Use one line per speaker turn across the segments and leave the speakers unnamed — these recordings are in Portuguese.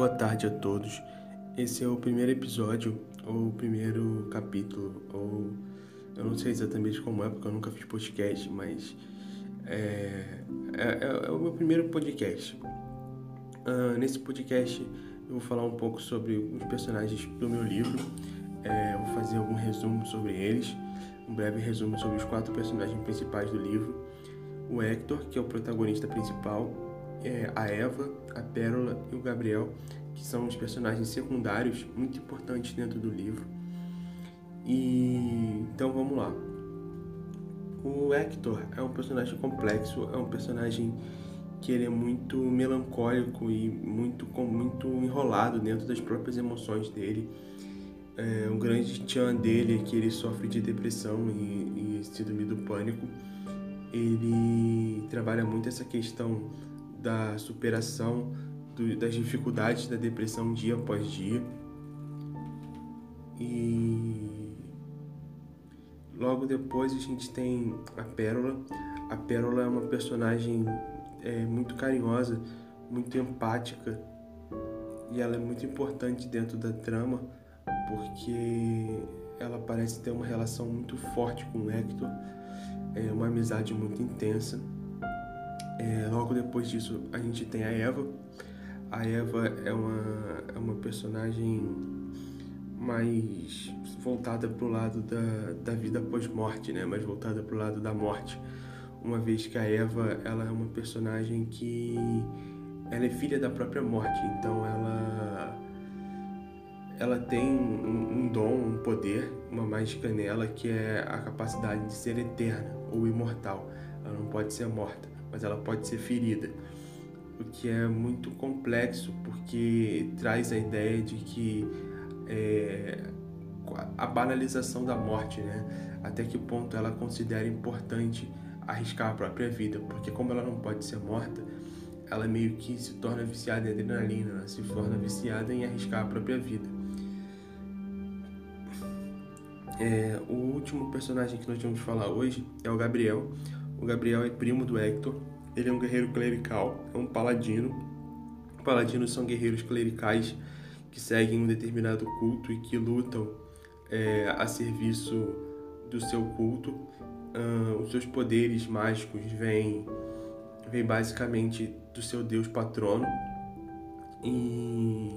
Boa tarde a todos. Esse é o primeiro episódio, ou o primeiro capítulo, ou eu não sei exatamente como é, porque eu nunca fiz podcast, mas é, é, é o meu primeiro podcast. Uh, nesse podcast eu vou falar um pouco sobre os personagens do meu livro, é, vou fazer algum resumo sobre eles, um breve resumo sobre os quatro personagens principais do livro. O Hector, que é o protagonista principal, é, a Eva, a Pérola e o Gabriel, que são os personagens secundários muito importantes dentro do livro. E então vamos lá. O Hector é um personagem complexo, é um personagem que ele é muito melancólico e muito muito enrolado dentro das próprias emoções dele. É, um grande tchan dele é que ele sofre de depressão e, e síndrome do pânico. Ele trabalha muito essa questão da superação do, das dificuldades da depressão dia após dia. E logo depois a gente tem a Pérola. A Pérola é uma personagem é, muito carinhosa, muito empática e ela é muito importante dentro da trama porque ela parece ter uma relação muito forte com o Hector, é uma amizade muito intensa é, logo depois disso, a gente tem a Eva. A Eva é uma, é uma personagem mais voltada para o lado da, da vida pós-morte, né? mais voltada para o lado da morte. Uma vez que a Eva ela é uma personagem que ela é filha da própria morte, então ela ela tem um, um, dom, um poder, uma mágica nela que é a capacidade de ser eterna ou imortal. Ela não pode ser morta mas ela pode ser ferida, o que é muito complexo porque traz a ideia de que é, a banalização da morte, né? Até que ponto ela considera importante arriscar a própria vida, porque como ela não pode ser morta, ela meio que se torna viciada em adrenalina, ela se torna viciada em arriscar a própria vida. É, o último personagem que nós vamos falar hoje é o Gabriel. O Gabriel é primo do Hector. Ele é um guerreiro clerical, é um paladino. Paladinos são guerreiros clericais que seguem um determinado culto e que lutam é, a serviço do seu culto. Uh, os seus poderes mágicos vêm, vêm basicamente do seu deus patrono. E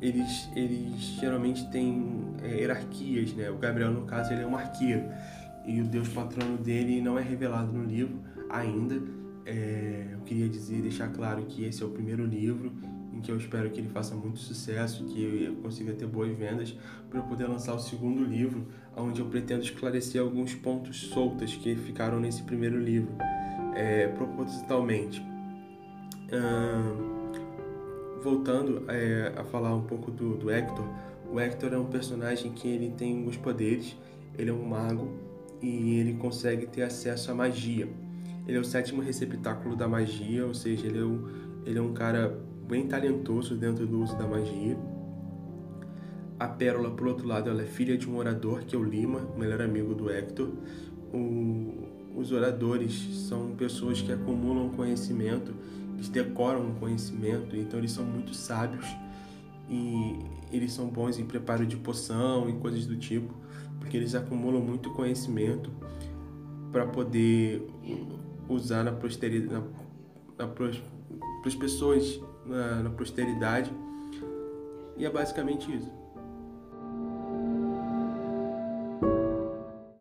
eles, eles geralmente têm é, hierarquias, né? O Gabriel, no caso, ele é um arqueiro e o Deus patrono dele não é revelado no livro ainda. É, eu queria dizer, deixar claro que esse é o primeiro livro em que eu espero que ele faça muito sucesso, que eu consiga ter boas vendas para eu poder lançar o segundo livro, onde eu pretendo esclarecer alguns pontos soltos que ficaram nesse primeiro livro, é, propositalmente. voltando é, a falar um pouco do, do Hector, o Hector é um personagem que ele tem alguns poderes, ele é um mago, e ele consegue ter acesso à magia. Ele é o sétimo receptáculo da magia, ou seja, ele é um, ele é um cara bem talentoso dentro do uso da magia. A Pérola, por outro lado, ela é filha de um orador, que é o Lima, o melhor amigo do Hector. O, os oradores são pessoas que acumulam conhecimento, eles decoram conhecimento, então eles são muito sábios e eles são bons em preparo de poção e coisas do tipo porque eles acumulam muito conhecimento para poder usar na posteridade, na, na, para as pessoas na, na posteridade. E é basicamente isso.